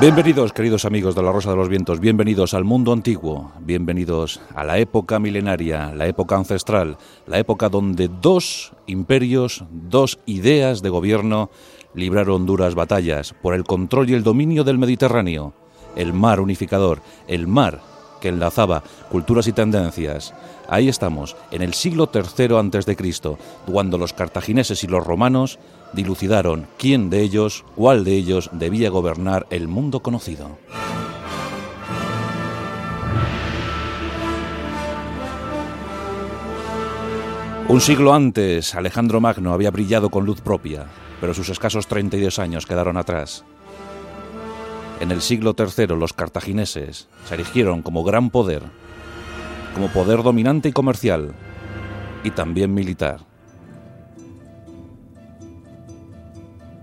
Bienvenidos, queridos amigos de la Rosa de los Vientos, bienvenidos al mundo antiguo, bienvenidos a la época milenaria, la época ancestral, la época donde dos imperios, dos ideas de gobierno libraron duras batallas por el control y el dominio del Mediterráneo, el mar unificador, el mar que enlazaba culturas y tendencias. Ahí estamos, en el siglo III Cristo, cuando los cartagineses y los romanos dilucidaron quién de ellos, cuál de ellos debía gobernar el mundo conocido. Un siglo antes, Alejandro Magno había brillado con luz propia, pero sus escasos 32 años quedaron atrás. En el siglo III los cartagineses se erigieron como gran poder, como poder dominante y comercial, y también militar.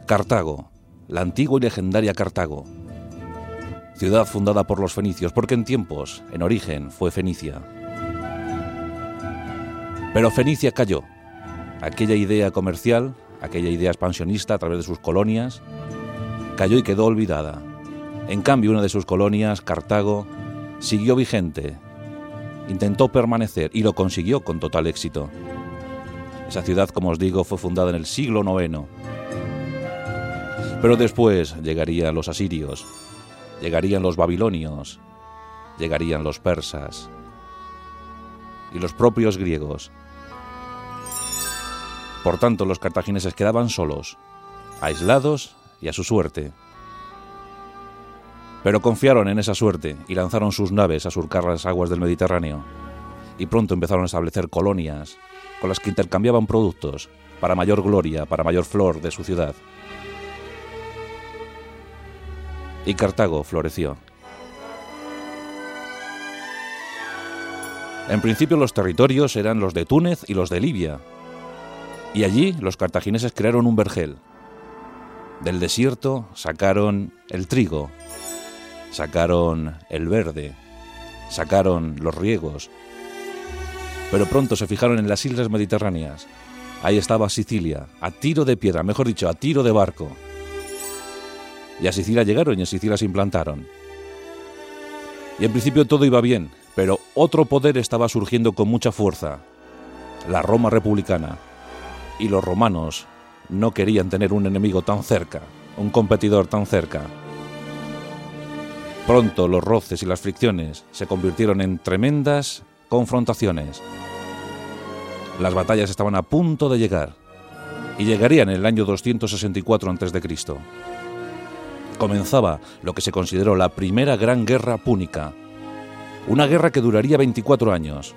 Cartago, la antigua y legendaria Cartago, ciudad fundada por los fenicios, porque en tiempos, en origen, fue Fenicia. Pero Fenicia cayó. Aquella idea comercial, aquella idea expansionista a través de sus colonias, cayó y quedó olvidada. En cambio, una de sus colonias, Cartago, siguió vigente, intentó permanecer y lo consiguió con total éxito. Esa ciudad, como os digo, fue fundada en el siglo IX pero después llegarían los asirios, llegarían los babilonios, llegarían los persas y los propios griegos. Por tanto, los cartagineses quedaban solos, aislados y a su suerte. Pero confiaron en esa suerte y lanzaron sus naves a surcar las aguas del Mediterráneo. Y pronto empezaron a establecer colonias con las que intercambiaban productos para mayor gloria, para mayor flor de su ciudad. Y Cartago floreció. En principio los territorios eran los de Túnez y los de Libia, y allí los cartagineses crearon un vergel. Del desierto sacaron el trigo, sacaron el verde, sacaron los riegos, pero pronto se fijaron en las islas mediterráneas. Ahí estaba Sicilia, a tiro de piedra, mejor dicho, a tiro de barco. Y a Sicilia llegaron y en Sicilia se implantaron. Y en principio todo iba bien, pero otro poder estaba surgiendo con mucha fuerza, la Roma republicana. Y los romanos no querían tener un enemigo tan cerca, un competidor tan cerca. Pronto los roces y las fricciones se convirtieron en tremendas confrontaciones. Las batallas estaban a punto de llegar y llegarían en el año 264 a.C comenzaba lo que se consideró la primera gran guerra púnica, una guerra que duraría 24 años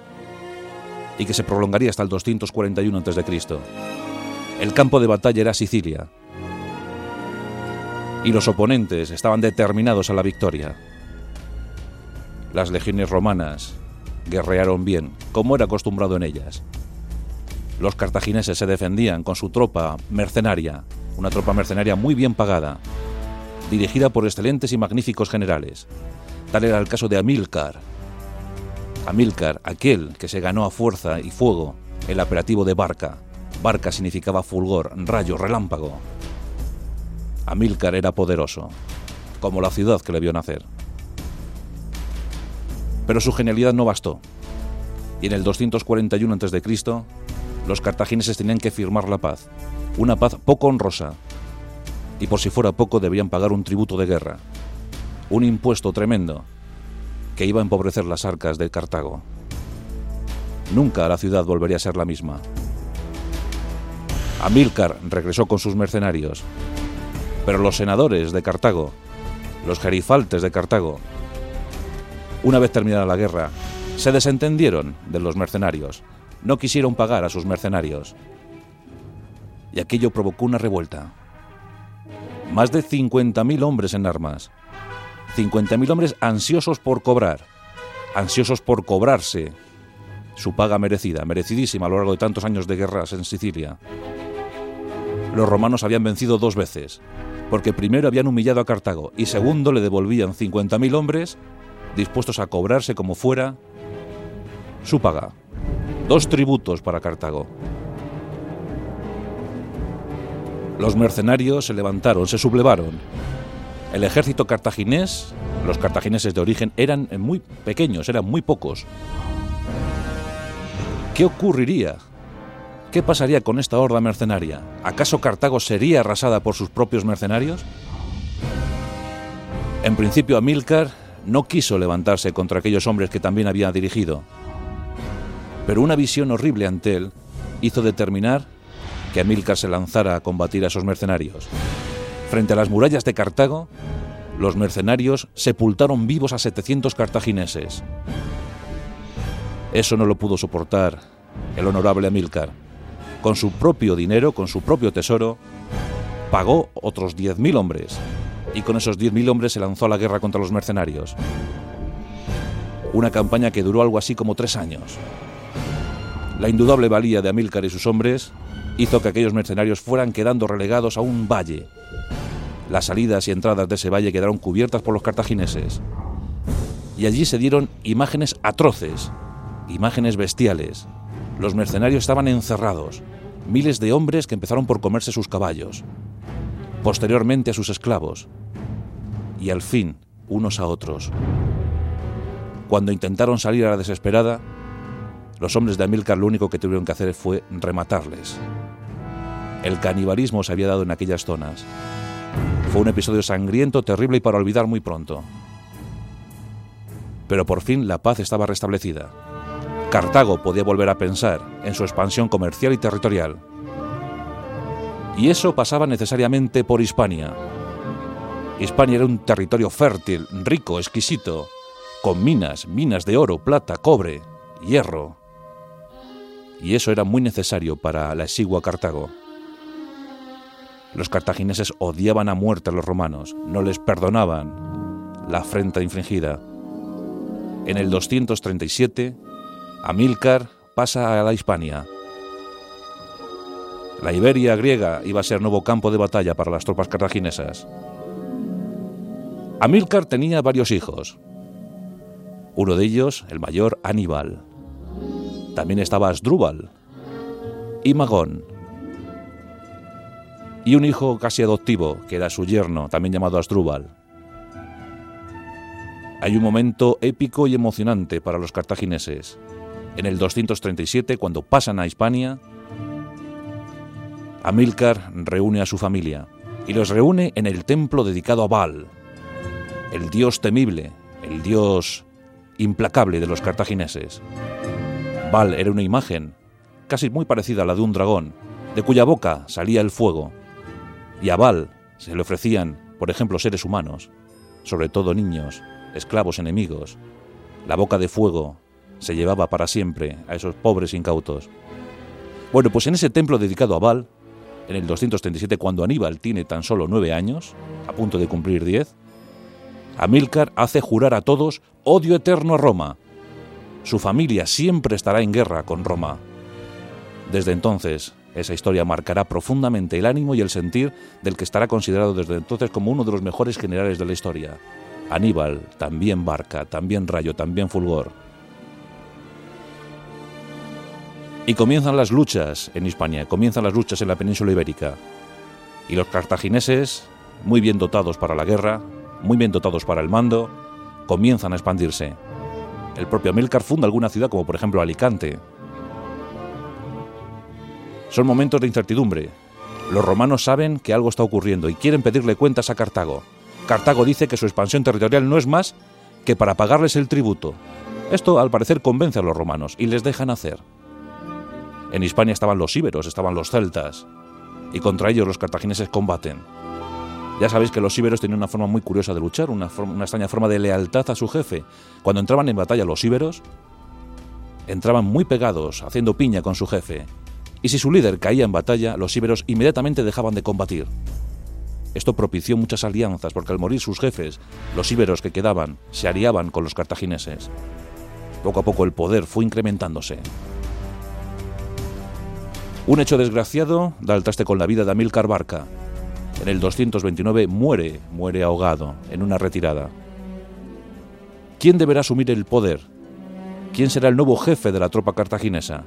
y que se prolongaría hasta el 241 a.C. El campo de batalla era Sicilia y los oponentes estaban determinados a la victoria. Las legiones romanas guerrearon bien, como era acostumbrado en ellas. Los cartagineses se defendían con su tropa mercenaria, una tropa mercenaria muy bien pagada, dirigida por excelentes y magníficos generales. Tal era el caso de Amílcar. Amílcar, aquel que se ganó a fuerza y fuego el operativo de Barca. Barca significaba fulgor, rayo, relámpago. Amílcar era poderoso, como la ciudad que le vio nacer. Pero su genialidad no bastó. Y en el 241 a.C., los cartagineses tenían que firmar la paz. Una paz poco honrosa, y por si fuera poco debían pagar un tributo de guerra, un impuesto tremendo que iba a empobrecer las arcas de Cartago. Nunca la ciudad volvería a ser la misma. Amílcar regresó con sus mercenarios, pero los senadores de Cartago, los gerifaltes de Cartago, una vez terminada la guerra, se desentendieron de los mercenarios, no quisieron pagar a sus mercenarios, y aquello provocó una revuelta. Más de 50.000 hombres en armas. 50.000 hombres ansiosos por cobrar, ansiosos por cobrarse su paga merecida, merecidísima a lo largo de tantos años de guerras en Sicilia. Los romanos habían vencido dos veces, porque primero habían humillado a Cartago y segundo le devolvían 50.000 hombres dispuestos a cobrarse como fuera su paga. Dos tributos para Cartago. Los mercenarios se levantaron, se sublevaron El ejército cartaginés, los cartagineses de origen, eran muy pequeños, eran muy pocos. ¿Qué ocurriría? ¿Qué pasaría con esta horda mercenaria? ¿Acaso Cartago sería arrasada por sus propios mercenarios? En principio Amílcar no quiso levantarse contra aquellos hombres que también había dirigido, pero una visión horrible ante él hizo determinar que Amílcar se lanzara a combatir a esos mercenarios. Frente a las murallas de Cartago, los mercenarios sepultaron vivos a 700 cartagineses. Eso no lo pudo soportar el honorable Amílcar. Con su propio dinero, con su propio tesoro, pagó otros 10.000 hombres y con esos 10.000 hombres se lanzó a la guerra contra los mercenarios. Una campaña que duró algo así como tres años. La indudable valía de Amílcar y sus hombres hizo que aquellos mercenarios fueran quedando relegados a un valle. Las salidas y entradas de ese valle quedaron cubiertas por los cartagineses. Y allí se dieron imágenes atroces, imágenes bestiales. Los mercenarios estaban encerrados, miles de hombres que empezaron por comerse sus caballos, posteriormente a sus esclavos, y al fin unos a otros. Cuando intentaron salir a la desesperada, los hombres de Amílcar lo único que tuvieron que hacer fue rematarles. El canibalismo se había dado en aquellas zonas. Fue un episodio sangriento, terrible y para olvidar muy pronto. Pero por fin la paz estaba restablecida. Cartago podía volver a pensar en su expansión comercial y territorial. Y eso pasaba necesariamente por Hispania. Hispania era un territorio fértil, rico, exquisito, con minas, minas de oro, plata, cobre, hierro, y eso era muy necesario para la exigua Cartago. Los cartagineses odiaban a muerte a los romanos, no les perdonaban la afrenta infligida. En el 237, Amílcar pasa a la Hispania. La Iberia griega iba a ser nuevo campo de batalla para las tropas cartaginesas. Amílcar tenía varios hijos. Uno de ellos, el mayor Aníbal. También estaba Asdrúbal y Magón. Y un hijo casi adoptivo, que era su yerno, también llamado Asdrúbal. Hay un momento épico y emocionante para los cartagineses. En el 237, cuando pasan a Hispania, Amílcar reúne a su familia y los reúne en el templo dedicado a Baal, el dios temible, el dios implacable de los cartagineses. Val era una imagen, casi muy parecida a la de un dragón, de cuya boca salía el fuego. Y a Val se le ofrecían, por ejemplo, seres humanos, sobre todo niños, esclavos enemigos. La boca de fuego se llevaba para siempre a esos pobres incautos. Bueno, pues en ese templo dedicado a Val, en el 237, cuando Aníbal tiene tan solo nueve años, a punto de cumplir diez, Amílcar hace jurar a todos odio eterno a Roma, su familia siempre estará en guerra con Roma. Desde entonces, esa historia marcará profundamente el ánimo y el sentir del que estará considerado desde entonces como uno de los mejores generales de la historia. Aníbal, también Barca, también Rayo, también Fulgor. Y comienzan las luchas en Hispania, comienzan las luchas en la península ibérica. Y los cartagineses, muy bien dotados para la guerra, muy bien dotados para el mando, comienzan a expandirse. El propio Amílcar funda alguna ciudad como por ejemplo Alicante. Son momentos de incertidumbre. Los romanos saben que algo está ocurriendo y quieren pedirle cuentas a Cartago. Cartago dice que su expansión territorial no es más que para pagarles el tributo. Esto al parecer convence a los romanos y les dejan hacer. En Hispania estaban los íberos, estaban los celtas, y contra ellos los cartagineses combaten. Ya sabéis que los íberos tenían una forma muy curiosa de luchar, una, extraña forma de lealtad a su jefe. Cuando entraban en batalla los íberos, entraban muy pegados, haciendo piña con su jefe. Y si su líder caía en batalla, los íberos inmediatamente dejaban de combatir. Esto propició muchas alianzas, porque al morir sus jefes, los íberos que quedaban se aliaban con los cartagineses. Poco a poco el poder fue incrementándose. Un hecho desgraciado da el traste con la vida de Amílcar Barca, en el 229 muere, muere ahogado en una retirada. ¿Quién deberá asumir el poder? ¿Quién será el nuevo jefe de la tropa cartaginesa?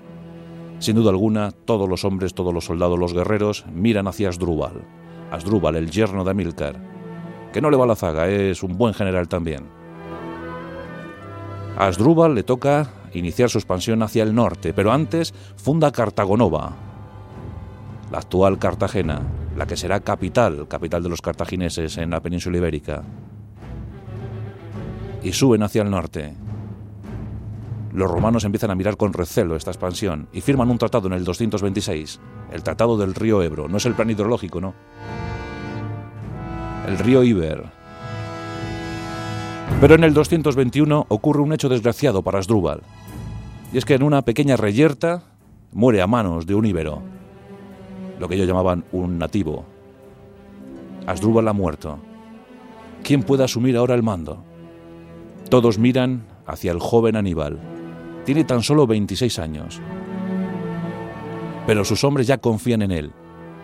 Sin duda alguna, todos los hombres, todos los soldados, los guerreros miran hacia Asdrúbal, Asdrúbal, el yerno de Amílcar. que no le va la zaga, es un buen general también. A Asdrúbal le toca iniciar su expansión hacia el norte, pero antes funda Cartagonova, la actual Cartagena, la que será capital, capital de los cartagineses en la península ibérica. Y suben hacia el norte. Los romanos empiezan a mirar con recelo esta expansión y firman un tratado en el 226, el Tratado del río Ebro. No es el plan hidrológico, ¿no? El río Iber. Pero en el 221 ocurre un hecho desgraciado para Asdrúbal. Y es que en una pequeña reyerta muere a manos de un íbero lo que ellos llamaban un nativo. Asdrúbal ha muerto. ¿Quién puede asumir ahora el mando? Todos miran hacia el joven Aníbal. Tiene tan solo 26 años. Pero sus hombres ya confían en él.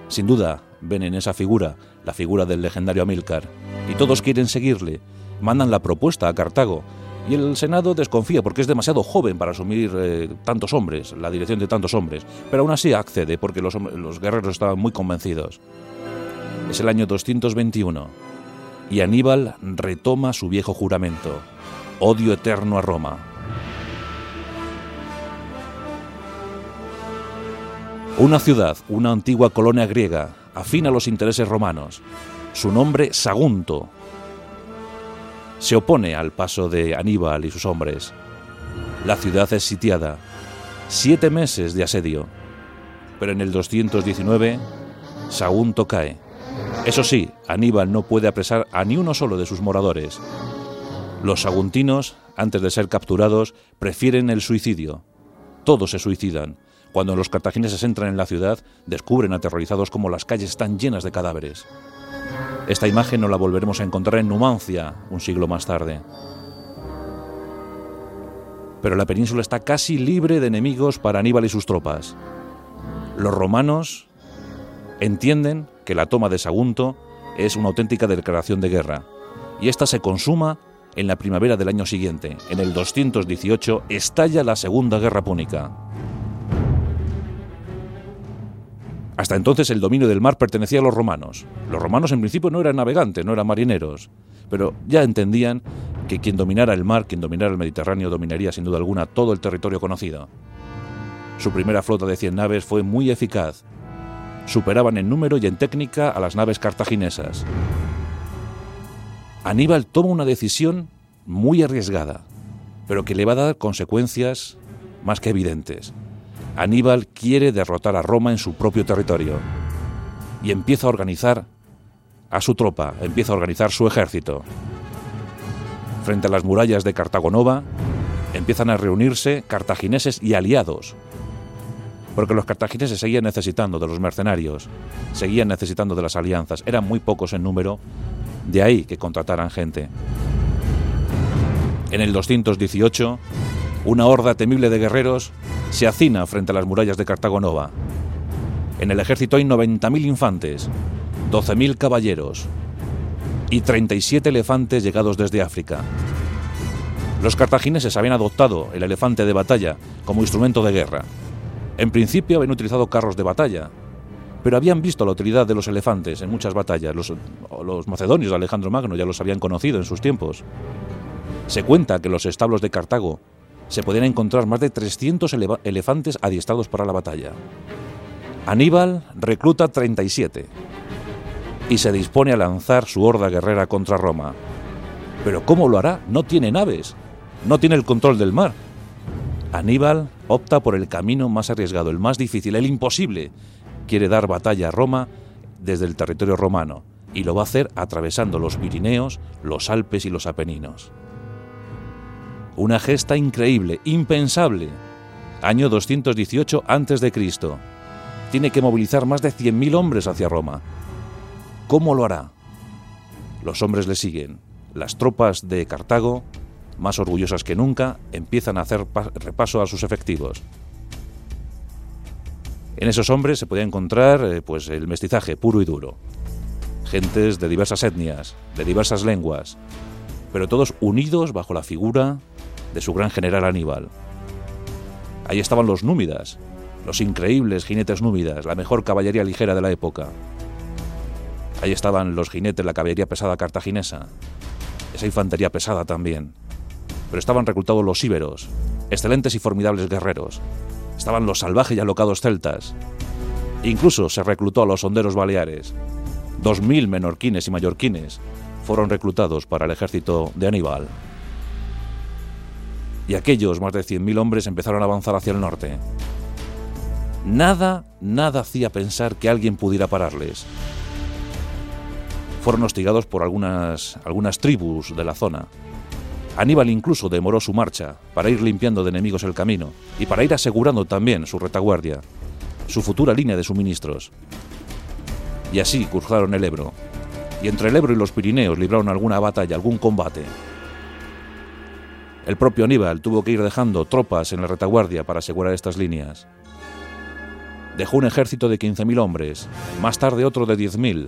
Sin duda, ven en esa figura, la figura del legendario Amílcar, y todos quieren seguirle. Mandan la propuesta a Cartago, y el Senado desconfía porque es demasiado joven para asumir eh, tantos hombres, la dirección de tantos hombres, pero aún así accede porque los, guerreros estaban muy convencidos. Es el año 221 y Aníbal retoma su viejo juramento, odio eterno a Roma. Una ciudad, una antigua colonia griega, afina a los intereses romanos. Su nombre Sagunto, se opone al paso de Aníbal y sus hombres. La ciudad es sitiada. Siete meses de asedio. Pero en el 219, Sagunto cae. Eso sí, Aníbal no puede apresar a ni uno solo de sus moradores. Los saguntinos, antes de ser capturados, prefieren el suicidio. Todos se suicidan. Cuando los cartagineses entran en la ciudad, descubren aterrorizados cómo las calles están llenas de cadáveres. Esta imagen no la volveremos a encontrar en Numancia un siglo más tarde. Pero la península está casi libre de enemigos para Aníbal y sus tropas. Los romanos entienden que la toma de Sagunto es una auténtica declaración de guerra, y esta se consuma en la primavera del año siguiente. En el 218 estalla la Segunda Guerra Púnica. Hasta entonces el dominio del mar pertenecía a los romanos. Los romanos en principio no eran navegantes, no eran marineros, pero ya entendían que quien dominara el mar, quien dominara el Mediterráneo, dominaría sin duda alguna todo el territorio conocido. Su primera flota de 100 naves fue muy eficaz. Superaban en número y en técnica a las naves cartaginesas. Aníbal toma una decisión muy arriesgada, pero que le va a dar consecuencias más que evidentes. Aníbal quiere derrotar a Roma en su propio territorio y empieza a organizar a su tropa, empieza a organizar su ejército. Frente a las murallas de Cartagonova empiezan a reunirse cartagineses y aliados, porque los cartagineses seguían necesitando de los mercenarios, seguían necesitando de las alianzas, eran muy pocos en número, de ahí que contrataran gente. En el 218, una horda temible de guerreros se hacina frente a las murallas de Cartago Nova. En el ejército hay 90.000 infantes, 12.000 caballeros y 37 elefantes llegados desde África. Los cartagineses habían adoptado el elefante de batalla como instrumento de guerra. En principio habían utilizado carros de batalla, pero habían visto la utilidad de los elefantes en muchas batallas. Los, los, macedonios de Alejandro Magno ya los habían conocido en sus tiempos. Se cuenta que los establos de Cartago se podían encontrar más de 300 elefantes adiestrados para la batalla. Aníbal recluta 37 y se dispone a lanzar su horda guerrera contra Roma. Pero ¿cómo lo hará? No tiene naves, no tiene el control del mar. Aníbal opta por el camino más arriesgado, el más difícil, el imposible. Quiere dar batalla a Roma desde el territorio romano y lo va a hacer atravesando los Pirineos, los Alpes y los Apeninos. Una gesta increíble, impensable. Año 218 a.C. Tiene que movilizar más de 100.000 hombres hacia Roma. ¿Cómo lo hará? Los hombres le siguen. Las tropas de Cartago, más orgullosas que nunca, empiezan a hacer repaso a sus efectivos. En esos hombres se podía encontrar eh, pues, el mestizaje puro y duro. Gentes de diversas etnias, de diversas lenguas, pero todos unidos bajo la figura de su gran general Aníbal. Ahí estaban los númidas, los increíbles jinetes númidas, la mejor caballería ligera de la época. Ahí estaban los jinetes, la caballería pesada cartaginesa, esa infantería pesada también. Pero estaban reclutados los íberos, excelentes y formidables guerreros. Estaban los salvajes y alocados celtas. Incluso se reclutó a los honderos baleares. Dos mil menorquines y mallorquines fueron reclutados para el ejército de Aníbal. Y aquellos más de 100.000 hombres empezaron a avanzar hacia el norte. Nada, nada hacía pensar que alguien pudiera pararles. Fueron hostigados por algunas, algunas tribus de la zona. Aníbal incluso demoró su marcha para ir limpiando de enemigos el camino y para ir asegurando también su retaguardia, su futura línea de suministros. Y así cruzaron el Ebro. Y entre el Ebro y los Pirineos libraron alguna batalla, algún combate. El propio Aníbal tuvo que ir dejando tropas en la retaguardia para asegurar estas líneas. Dejó un ejército de 15.000 hombres, más tarde otro de 10.000.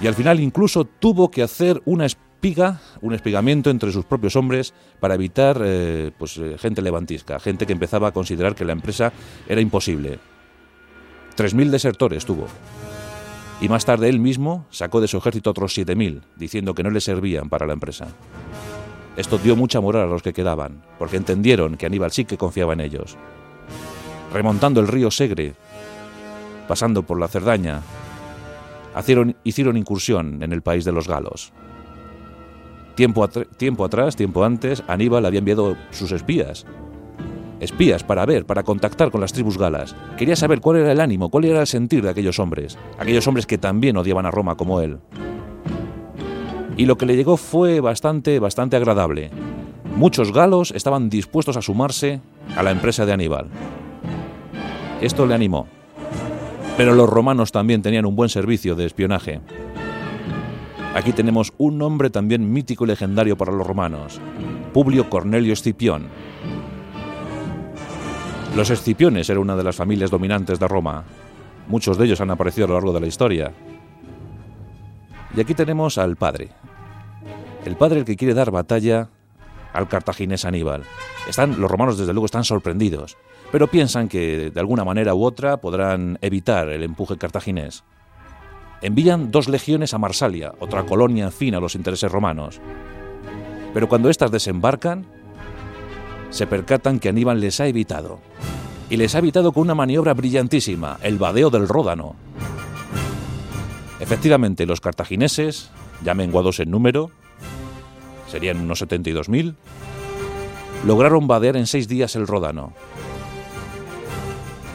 Y al final incluso tuvo que hacer una espiga, un espigamiento entre sus propios hombres para evitar eh, pues, eh, gente levantisca, gente que empezaba a considerar que la empresa era imposible. 3.000 desertores tuvo. Y más tarde él mismo sacó de su ejército otros 7.000, diciendo que no le servían para la empresa. Esto dio mucha moral a los que quedaban, porque entendieron que Aníbal sí que confiaba en ellos. Remontando el río Segre, pasando por la Cerdaña, hicieron, incursión en el país de los galos. Tiempo, tiempo atrás, tiempo antes, Aníbal había enviado sus espías espías para ver, para contactar con las tribus galas. Quería saber cuál era el ánimo, cuál era el sentir de aquellos hombres, aquellos hombres que también odiaban a Roma como él. Y lo que le llegó fue bastante, bastante agradable. Muchos galos estaban dispuestos a sumarse a la empresa de Aníbal. Esto le animó. Pero los romanos también tenían un buen servicio de espionaje. Aquí tenemos un nombre también mítico y legendario para los romanos, Publio Cornelio Escipión, los Escipiones eran una de las familias dominantes de Roma. Muchos de ellos han aparecido a lo largo de la historia. Y aquí tenemos al padre. El padre el que quiere dar batalla al cartaginés Aníbal. Están, los romanos desde luego están sorprendidos, pero piensan que de alguna manera u otra podrán evitar el empuje cartaginés. Envían dos legiones a Marsalia, otra colonia afín a los intereses romanos. Pero cuando éstas desembarcan, se percatan que Aníbal les ha evitado. Y les ha evitado con una maniobra brillantísima, el vadeo del Ródano. Efectivamente, los cartagineses, ya menguados en número, serían unos 72.000, lograron vadear en seis días el Ródano,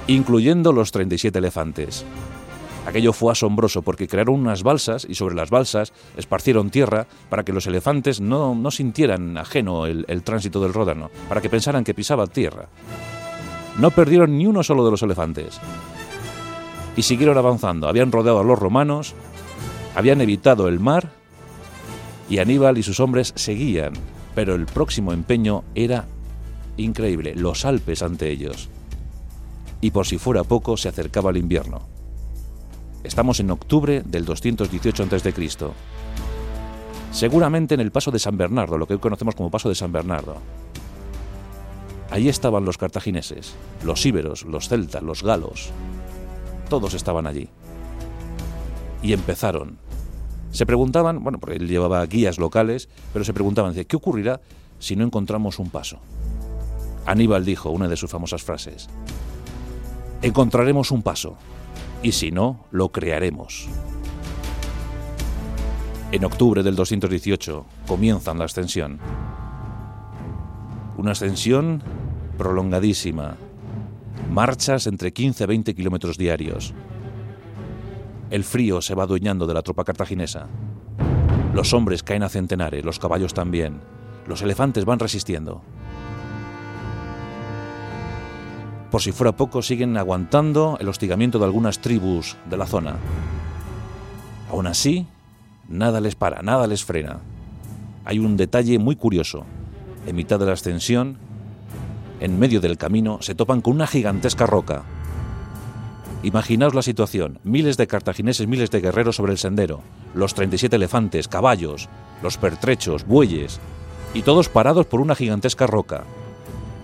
incluyendo los 37 elefantes. Aquello fue asombroso porque crearon unas balsas y sobre las balsas esparcieron tierra para que los elefantes no, sintieran ajeno el, el, tránsito del Ródano, para que pensaran que pisaba tierra. No perdieron ni uno solo de los elefantes. Y siguieron avanzando. Habían rodeado a los romanos, habían evitado el mar y Aníbal y sus hombres seguían. Pero el próximo empeño era increíble, los Alpes ante ellos. Y por si fuera poco, se acercaba el invierno. Estamos en octubre del 218 a.C. Seguramente en el paso de San Bernardo, lo que hoy conocemos como paso de San Bernardo. Allí estaban los cartagineses, los íberos, los celtas, los galos. Todos estaban allí. Y empezaron. Se preguntaban, bueno, porque él llevaba guías locales, pero se preguntaban, ¿qué ocurrirá si no encontramos un paso? Aníbal dijo una de sus famosas frases, encontraremos un paso, y si no, lo crearemos. En octubre del 218 comienzan la ascensión. Una ascensión prolongadísima. Marchas entre 15 a 20 kilómetros diarios. El frío se va adueñando de la tropa cartaginesa. Los hombres caen a centenares, los caballos también. Los elefantes van resistiendo. Por si fuera poco, siguen aguantando el hostigamiento de algunas tribus de la zona. Aún así, nada les para, nada les frena. Hay un detalle muy curioso. En mitad de la ascensión, en medio del camino, se topan con una gigantesca roca. Imaginaos la situación, miles de cartagineses, miles de guerreros sobre el sendero, los 37 elefantes, caballos, los pertrechos, bueyes, y todos parados por una gigantesca roca.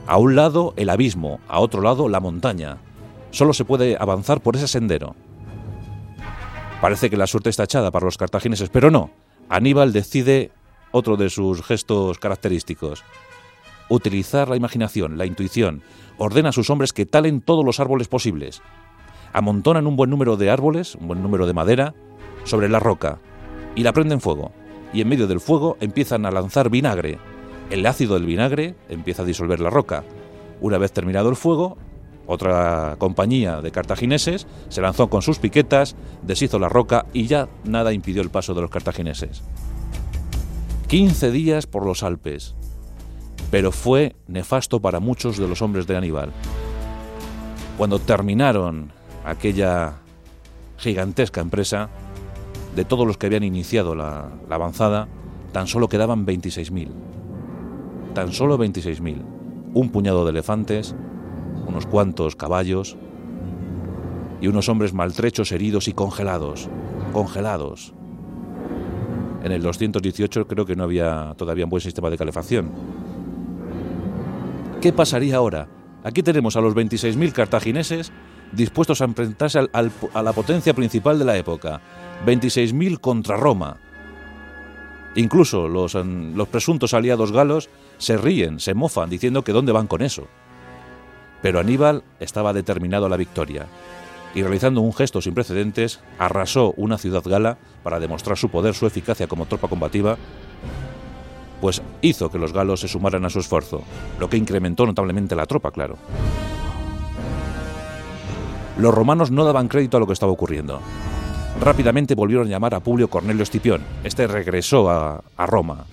A un lado el abismo, a otro lado la montaña. Solo se puede avanzar por ese sendero. Parece que la suerte está echada para los cartagineses, pero no. Aníbal decide otro de sus gestos característicos. Utilizar la imaginación, la intuición. Ordena a sus hombres que talen todos los árboles posibles. Amontonan un buen número de árboles, un buen número de madera, sobre la roca y la prenden fuego. Y en medio del fuego empiezan a lanzar vinagre. El ácido del vinagre empieza a disolver la roca. Una vez terminado el fuego, otra compañía de cartagineses se lanzó con sus piquetas, deshizo la roca y ya nada impidió el paso de los cartagineses. 15 días por los Alpes, pero fue nefasto para muchos de los hombres de Aníbal. Cuando terminaron aquella gigantesca empresa, de todos los que habían iniciado la, avanzada, tan solo quedaban 26.000. Tan solo 26.000. Un puñado de elefantes, unos cuantos caballos y unos hombres maltrechos, heridos y congelados. Congelados. En el 218 creo que no había todavía un buen sistema de calefacción. ¿Qué pasaría ahora? Aquí tenemos a los 26.000 cartagineses dispuestos a enfrentarse a la potencia principal de la época, 26.000 contra Roma. Incluso los, los presuntos aliados galos se ríen, se mofan, diciendo que dónde van con eso. Pero Aníbal estaba determinado a la victoria y realizando un gesto sin precedentes, arrasó una ciudad gala para demostrar su poder, su eficacia como tropa combativa, pues hizo que los galos se sumaran a su esfuerzo, lo que incrementó notablemente la tropa, claro. Los romanos no daban crédito a lo que estaba ocurriendo. Rápidamente volvieron a llamar a Publio Cornelio Escipión. Este regresó a, Roma,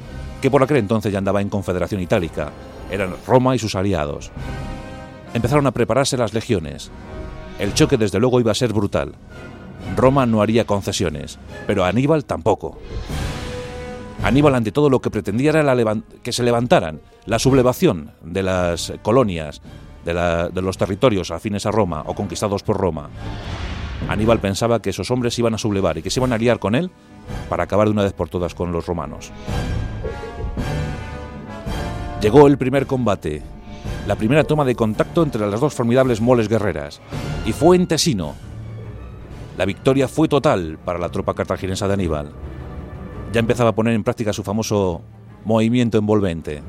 que por aquel entonces ya andaba en Confederación Itálica. Eran Roma y sus aliados. Empezaron a prepararse las legiones. El choque desde luego iba a ser brutal. Roma no haría concesiones, pero Aníbal tampoco. Aníbal ante todo lo que pretendía era que se levantaran, la sublevación de las colonias, de los territorios afines a Roma o conquistados por Roma. Aníbal pensaba que esos hombres iban a sublevar y que se iban a aliar con él para acabar de una vez por todas con los romanos. Llegó el primer combate, la primera toma de contacto entre las dos formidables moles guerreras, y fue en Tesino. La victoria fue total para la tropa cartaginesa de Aníbal. Ya empezaba a poner en práctica su famoso movimiento envolvente.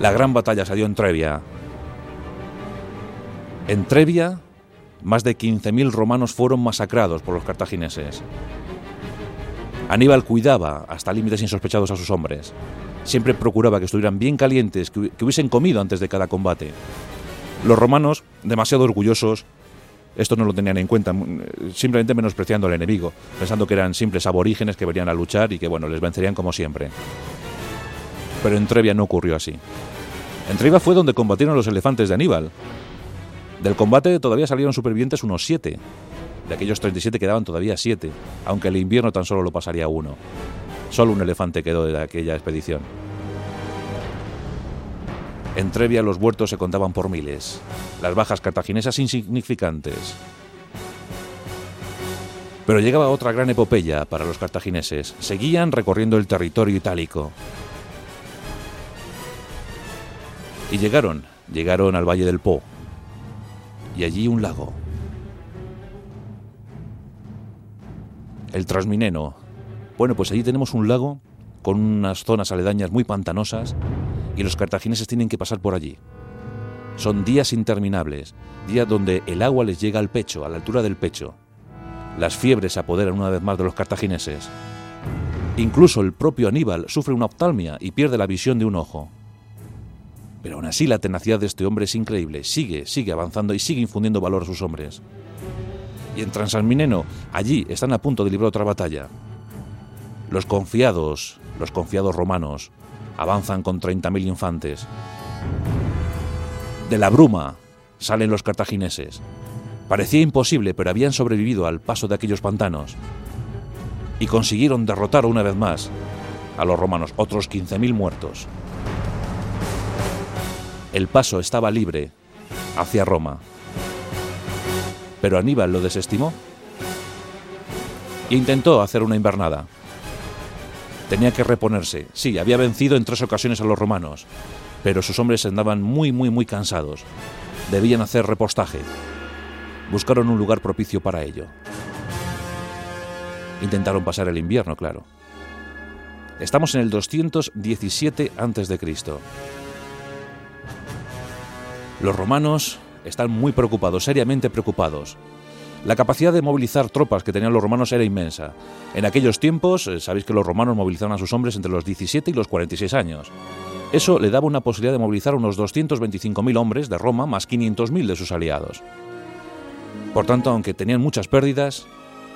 La gran batalla se dio en Trevia. En Trevia más de 15.000 romanos fueron masacrados por los cartagineses. Aníbal cuidaba hasta límites insospechados a sus hombres. Siempre procuraba que estuvieran bien calientes, que, hubiesen comido antes de cada combate. Los romanos, demasiado orgullosos, esto no lo tenían en cuenta, simplemente menospreciando al enemigo, pensando que eran simples aborígenes que venían a luchar y que, bueno, les vencerían como siempre. Pero en Trevia no ocurrió así. En Trevia fue donde combatieron los elefantes de Aníbal, del combate todavía salieron supervivientes unos 7. De aquellos 37 quedaban todavía 7, aunque el invierno tan solo lo pasaría uno. Solo un elefante quedó de aquella expedición. En Trevia los muertos se contaban por miles, las bajas cartaginesas insignificantes. Pero llegaba otra gran epopeya para los cartagineses. Seguían recorriendo el territorio itálico. Y llegaron, llegaron al Valle del Po, y allí un lago. El Transmineno. Bueno, pues allí tenemos un lago con unas zonas aledañas muy pantanosas y los cartagineses tienen que pasar por allí. Son días interminables, días donde el agua les llega al pecho, a la altura del pecho. Las fiebres se apoderan una vez más de los cartagineses. Incluso el propio Aníbal sufre una oftalmia y pierde la visión de un ojo. Pero aún así la tenacidad de este hombre es increíble. Sigue, sigue avanzando y sigue infundiendo valor a sus hombres. Y en Transalmineno, allí están a punto de librar otra batalla. Los confiados, los confiados romanos, avanzan con 30.000 infantes. De la bruma salen los cartagineses. Parecía imposible, pero habían sobrevivido al paso de aquellos pantanos. Y consiguieron derrotar una vez más a los romanos, otros 15.000 muertos el paso estaba libre hacia Roma. Pero Aníbal lo desestimó e intentó hacer una invernada. Tenía que reponerse. Sí, había vencido en tres ocasiones a los romanos, pero sus hombres andaban muy, muy, muy cansados. Debían hacer repostaje. buscaron un lugar propicio para ello. Intentaron pasar el invierno, claro. Estamos en el 217 a.C. Los romanos están muy preocupados, seriamente preocupados. La capacidad de movilizar tropas que tenían los romanos era inmensa. En aquellos tiempos, eh, sabéis que los romanos movilizaban a sus hombres entre los 17 y los 46 años. Eso le daba una posibilidad de movilizar unos 225.000 hombres de Roma más 500.000 de sus aliados. Por tanto, aunque tenían muchas pérdidas,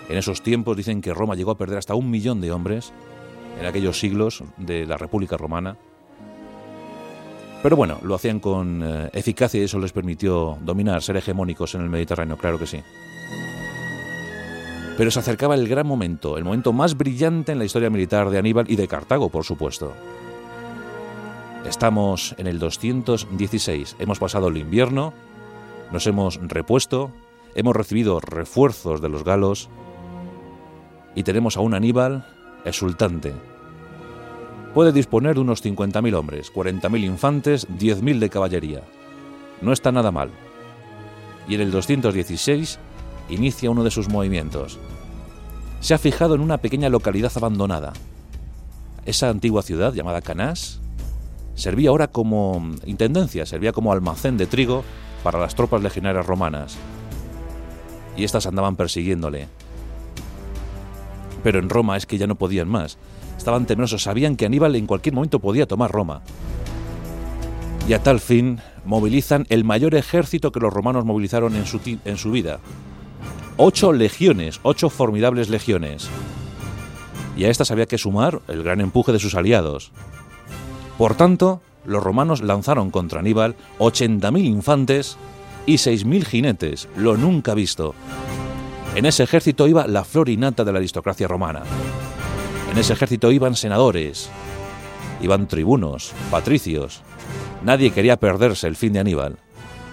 en esos tiempos dicen que Roma llegó a perder hasta un millón de hombres en aquellos siglos de la República Romana. Pero bueno, lo hacían con eh, eficacia y eso les permitió dominar, ser hegemónicos en el Mediterráneo, claro que sí. Pero se acercaba el gran momento, el momento más brillante en la historia militar de Aníbal y de Cartago, por supuesto. Estamos en el 216, hemos pasado el invierno, nos hemos repuesto, hemos recibido refuerzos de los galos y tenemos a un Aníbal exultante. Puede disponer de unos 50.000 hombres, 40.000 infantes, 10.000 de caballería. No está nada mal. Y en el 216 inicia uno de sus movimientos. Se ha fijado en una pequeña localidad abandonada. Esa antigua ciudad llamada Canás servía ahora como intendencia, servía como almacén de trigo para las tropas legionarias romanas. Y éstas andaban persiguiéndole. Pero en Roma es que ya no podían más. Estaban temerosos, sabían que Aníbal en cualquier momento podía tomar Roma. Y a tal fin movilizan el mayor ejército que los romanos movilizaron en su, en su vida. Ocho legiones, ocho formidables legiones. Y a estas había que sumar el gran empuje de sus aliados. Por tanto, los romanos lanzaron contra Aníbal 80.000 infantes y 6.000 jinetes, lo nunca visto. En ese ejército iba la florinata de la aristocracia romana. En ese ejército iban senadores, iban tribunos, patricios. Nadie quería perderse el fin de Aníbal.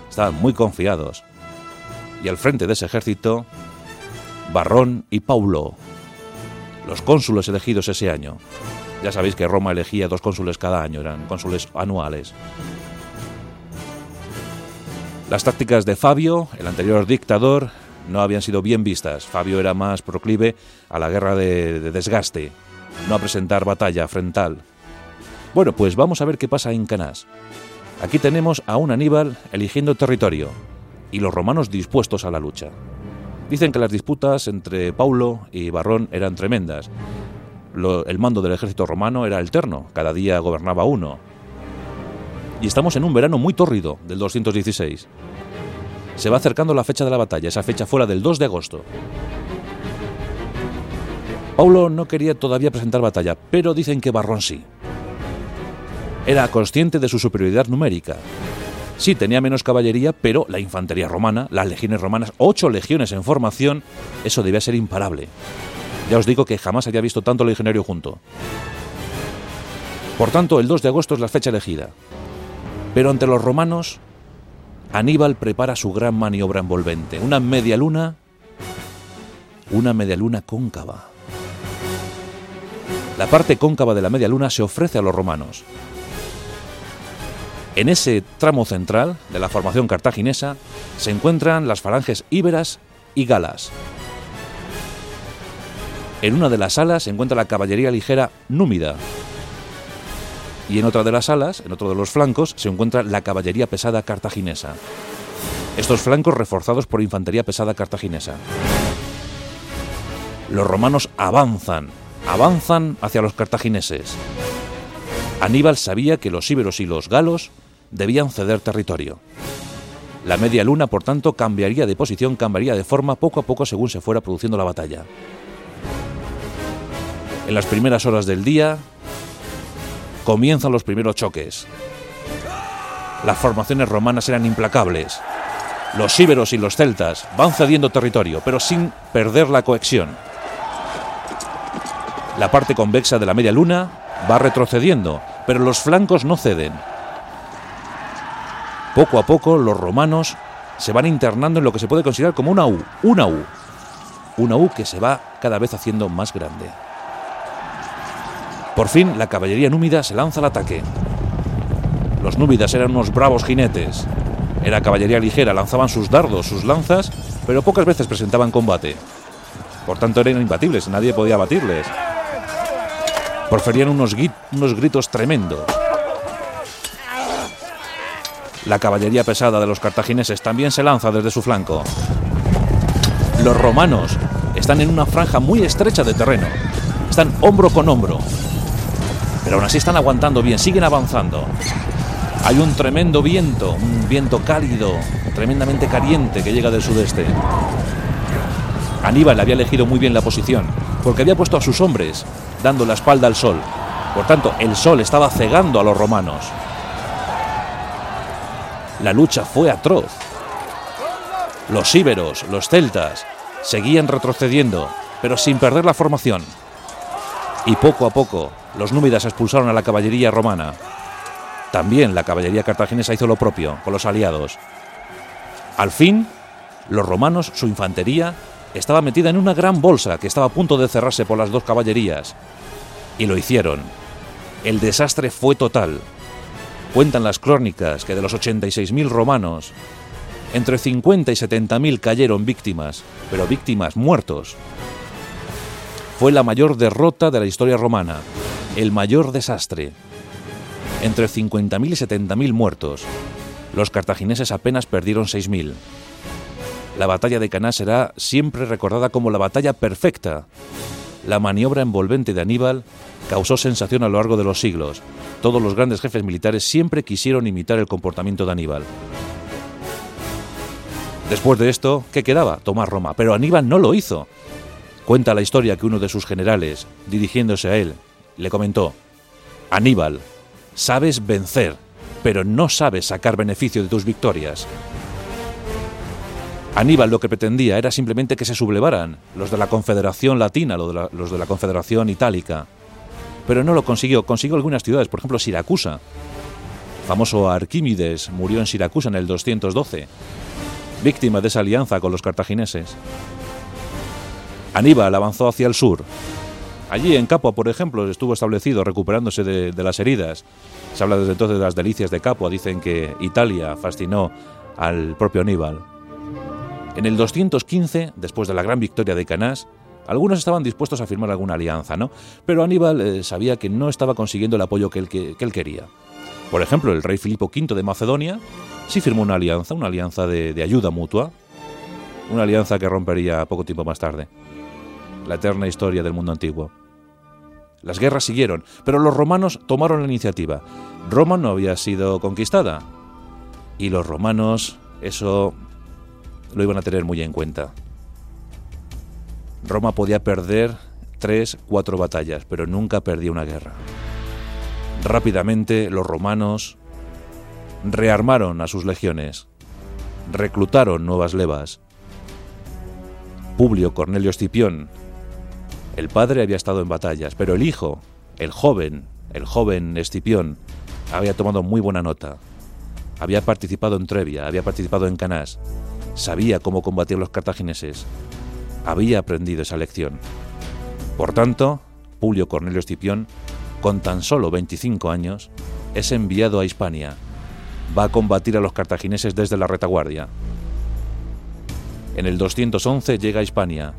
Estaban muy confiados. Y al frente de ese ejército, Barrón y Paulo, los cónsules elegidos ese año. Ya sabéis que Roma elegía dos cónsules cada año, eran cónsules anuales. Las tácticas de Fabio, el anterior dictador, no habían sido bien vistas. Fabio era más proclive a la guerra de, desgaste, no a presentar batalla frontal. Bueno, pues vamos a ver qué pasa en Canás. Aquí tenemos a un Aníbal eligiendo territorio y los romanos dispuestos a la lucha. Dicen que las disputas entre Paulo y Barrón eran tremendas. el mando del ejército romano era alterno, cada día gobernaba uno. Y estamos en un verano muy tórrido del 216. Se va acercando la fecha de la batalla, esa fecha fuera del 2 de agosto. Paulo no quería todavía presentar batalla, pero dicen que Barrón sí. Era consciente de su superioridad numérica. Sí, tenía menos caballería, pero la infantería romana, las legiones romanas, ocho legiones en formación, eso debía ser imparable. Ya os digo que jamás había visto tanto legionario junto. Por tanto, el 2 de agosto es la fecha elegida. Pero ante los romanos, Aníbal prepara su gran maniobra envolvente, una media luna, una media luna cóncava. La parte cóncava de la media luna se ofrece a los romanos. En ese tramo central de la formación cartaginesa se encuentran las falanges íberas y galas. En una de las alas se encuentra la caballería ligera númida, y en otra de las alas, en otro de los flancos, se encuentra la caballería pesada cartaginesa. Estos flancos reforzados por infantería pesada cartaginesa. Los romanos avanzan, avanzan hacia los cartagineses. Aníbal sabía que los íberos y los galos debían ceder territorio. La media luna, por tanto, cambiaría de posición, cambiaría de forma poco a poco según se fuera produciendo la batalla. En las primeras horas del día, comienzan los primeros choques. Las formaciones romanas eran implacables. Los íberos y los celtas van cediendo territorio, pero sin perder la cohesión. La parte convexa de la media luna va retrocediendo, pero los flancos no ceden. Poco a poco los romanos se van internando en lo que se puede considerar como una U, una U, una U que se va cada vez haciendo más grande. Por fin, la caballería númida se lanza al ataque. Los númidas eran unos bravos jinetes. Era caballería ligera, lanzaban sus dardos, sus lanzas pero pocas veces presentaban combate. Por tanto eran imbatibles, nadie podía batirles. Proferían unos, unos gritos tremendos. La caballería pesada de los cartagineses también se lanza desde su flanco. Los romanos están en una franja muy estrecha de terreno. Están hombro con hombro. Pero aún así están aguantando bien, siguen avanzando. Hay un tremendo viento, un viento cálido, tremendamente caliente que llega del sudeste. Aníbal había elegido muy bien la posición, porque había puesto a sus hombres dando la espalda al sol. Por tanto, el sol estaba cegando a los romanos. La lucha fue atroz. Los íberos, los celtas, seguían retrocediendo, pero sin perder la formación. Y poco a poco, los númidas expulsaron a la caballería romana. También la caballería cartaginesa hizo lo propio con los aliados. Al fin, los romanos, su infantería, estaba metida en una gran bolsa que estaba a punto de cerrarse por las dos caballerías. Y lo hicieron. El desastre fue total. Cuentan las crónicas que de los 86.000 romanos, entre 50 y 70.000 cayeron víctimas, pero víctimas muertos. Fue la mayor derrota de la historia romana, el mayor desastre. Entre 50.000 y 70.000 muertos. Los cartagineses apenas perdieron 6.000. La batalla de Caná será siempre recordada como la batalla perfecta. La maniobra envolvente de Aníbal causó sensación a lo largo de los siglos. Todos los grandes jefes militares siempre quisieron imitar el comportamiento de Aníbal. Después de esto, ¿qué quedaba? Tomar Roma. Pero Aníbal no lo hizo. Cuenta la historia que uno de sus generales, dirigiéndose a él, le comentó, Aníbal, sabes vencer, pero no sabes sacar beneficio de tus victorias. Aníbal lo que pretendía era simplemente que se sublevaran los de la Confederación Latina, los de la Confederación Itálica. Pero no lo consiguió, consiguió algunas ciudades, por ejemplo Siracusa. famoso Arquímedes murió en Siracusa en el 212, víctima de esa alianza con los cartagineses. Aníbal avanzó hacia el sur. Allí en Capua, por ejemplo, estuvo establecido recuperándose de, de las heridas. Se habla desde entonces de las delicias de Capua. Dicen que Italia fascinó al propio Aníbal. En el 215, después de la gran victoria de Canás, algunos estaban dispuestos a firmar alguna alianza, ¿no? Pero Aníbal eh, sabía que no estaba consiguiendo el apoyo que él, que, él, quería. Por ejemplo, el rey Filipo V de Macedonia sí firmó una alianza, una alianza de ayuda mutua, una alianza que rompería poco tiempo más tarde. La eterna historia del mundo antiguo. Las guerras siguieron, pero los romanos tomaron la iniciativa. Roma no había sido conquistada. Y los romanos, eso lo iban a tener muy en cuenta. Roma podía perder tres, cuatro batallas, pero nunca perdía una guerra. Rápidamente los romanos rearmaron a sus legiones, reclutaron nuevas levas. Publio Cornelio Escipión, el padre había estado en batallas, pero el hijo, el joven, el joven Escipión, había tomado muy buena nota. Había participado en Trevia, había participado en Canás, sabía cómo combatir los cartagineses. Había aprendido esa lección. Por tanto, Publio Cornelio Escipión, con tan solo 25 años, es enviado a Hispania. Va a combatir a los cartagineses desde la retaguardia. En el 211 llega a Hispania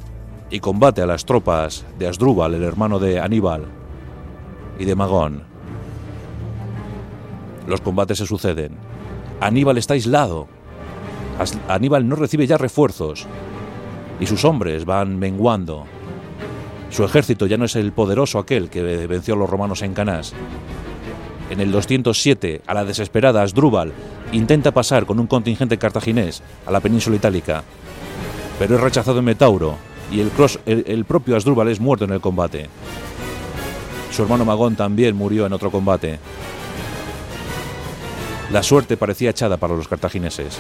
y combate a las tropas de Asdrúbal, el hermano de Aníbal, y de Magón. Los combates se suceden. Aníbal está aislado Aníbal no recibe ya refuerzos y sus hombres van menguando. Su ejército ya no es el poderoso aquel que venció a los romanos en Canás. En el 207, a la desesperada Asdrúbal intenta pasar con un contingente cartaginés a la península itálica, pero es rechazado en Metauro y el, el propio Asdrúbal es muerto en el combate. Su hermano Magón también murió en otro combate. La suerte parecía echada para los cartagineses.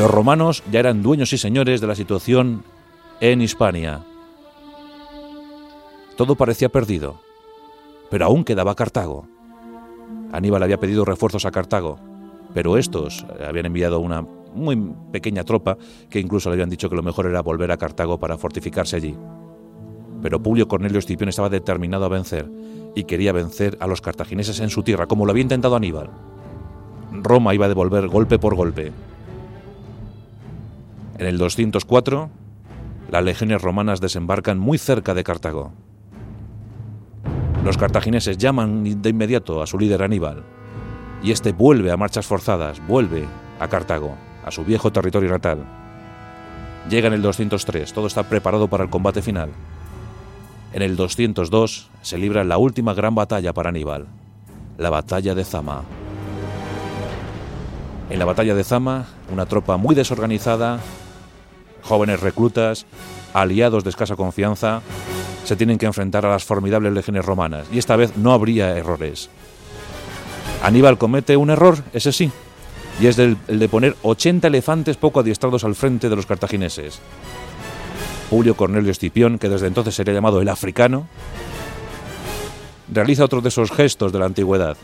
Los romanos ya eran dueños y señores de la situación en Hispania. Todo parecía perdido, pero aún quedaba Cartago. Aníbal había pedido refuerzos a Cartago, pero estos habían enviado una muy pequeña tropa que incluso le habían dicho que lo mejor era volver a Cartago para fortificarse allí. Pero Publio Cornelio Escipión estaba determinado a vencer y quería vencer a los cartagineses en su tierra, como lo había intentado Aníbal. Roma iba a devolver golpe por golpe, En el 204, las legiones romanas desembarcan muy cerca de Cartago. Los cartagineses llaman de inmediato a su líder Aníbal, y este vuelve a marchas forzadas, vuelve a Cartago, a su viejo territorio natal. Llega en el 203, todo está preparado para el combate final. En el 202 se libra la última gran batalla para Aníbal, la batalla de Zama. En la batalla de Zama, una tropa muy desorganizada, jóvenes reclutas, aliados de escasa confianza, se tienen que enfrentar a las formidables legiones romanas, y esta vez no habría errores. Aníbal comete un error, ese sí, y es el, de poner 80 elefantes poco adiestrados al frente de los cartagineses. Julio Cornelio Escipión, que desde entonces sería llamado el africano, realiza otro de esos gestos de la antigüedad.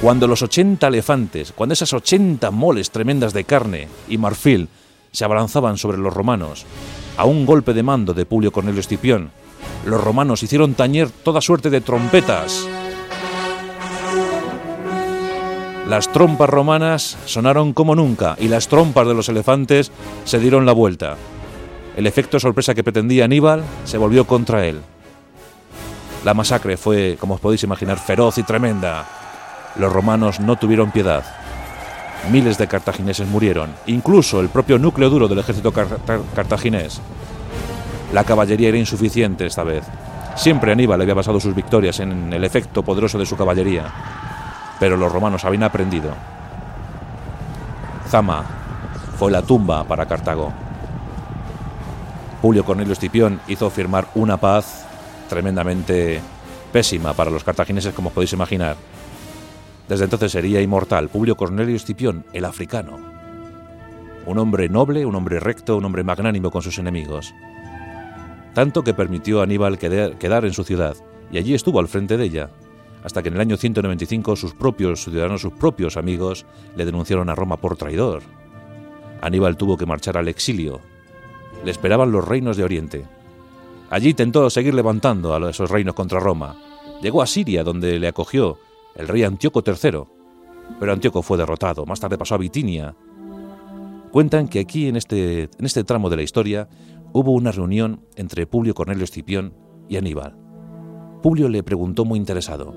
Cuando los 80 elefantes, cuando esas 80 moles tremendas de carne y marfil se abalanzaban sobre los romanos, a un golpe de mando de Publio Cornelio Escipión, los romanos hicieron tañer toda suerte de trompetas Las trompas romanas sonaron como nunca y las trompas de los elefantes se dieron la vuelta. El efecto sorpresa que pretendía Aníbal se volvió contra él. La masacre fue, como os podéis imaginar, feroz y tremenda. Los romanos no tuvieron piedad. Miles de cartagineses murieron, incluso el propio núcleo duro del ejército cartaginés. La caballería era insuficiente esta vez. Siempre Aníbal había basado sus victorias en el efecto poderoso de su caballería pero los romanos habían aprendido. Zama fue la tumba para Cartago. Julio Cornelio Escipión hizo firmar una paz tremendamente pésima para los cartagineses, como podéis imaginar. Desde entonces sería inmortal Publio Cornelio Escipión, el africano. Un hombre noble, un hombre recto, un hombre magnánimo con sus enemigos. Tanto que permitió a Aníbal quedar en su ciudad, y allí estuvo al frente de ella, hasta que en el año 195 sus propios ciudadanos, sus propios amigos, le denunciaron a Roma por traidor. Aníbal tuvo que marchar al exilio. Le esperaban los reinos de Oriente. Allí intentó seguir levantando a esos reinos contra Roma. Llegó a Siria, donde le acogió el rey Antíoco III. Pero Antíoco fue derrotado. Más tarde pasó a Bitinia. Cuentan que aquí, en este, en este tramo de la historia, hubo una reunión entre Publio Cornelio Escipión y Aníbal. Publio le preguntó muy interesado,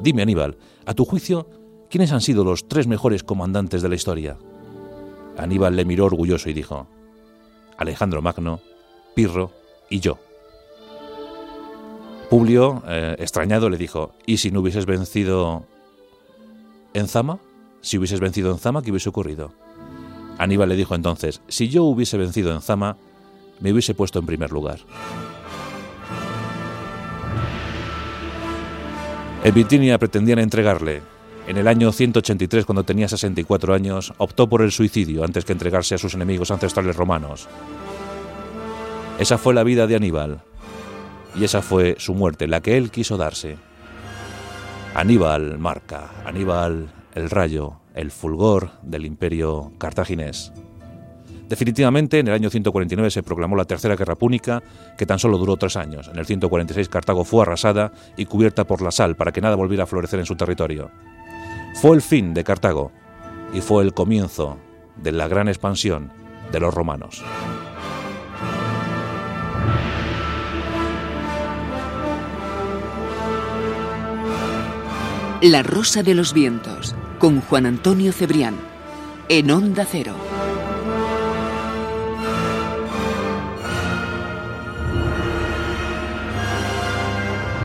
Dime, Aníbal, a tu juicio, ¿quiénes han sido los tres mejores comandantes de la historia? Aníbal le miró orgulloso y dijo, Alejandro Magno, Pirro y yo. Publio, eh, extrañado, le dijo, ¿y si no hubieses vencido en Zama? Si hubieses vencido en Zama, ¿qué hubiese ocurrido? Aníbal le dijo entonces, si yo hubiese vencido en Zama, me hubiese puesto en primer lugar. En Bitinia pretendían entregarle. En el año 183, cuando tenía 64 años, optó por el suicidio antes que entregarse a sus enemigos ancestrales romanos. Esa fue la vida de Aníbal. Y esa fue su muerte, la que él quiso darse. Aníbal marca, Aníbal el rayo, el fulgor del imperio cartaginés. Definitivamente, en el año 149 se proclamó la Tercera Guerra Púnica, que tan solo duró tres años. En el 146 Cartago fue arrasada y cubierta por la sal para que nada volviera a florecer en su territorio. Fue el fin de Cartago y fue el comienzo de la gran expansión de los romanos. La Rosa de los Vientos, con Juan Antonio Cebrián, en Onda Cero.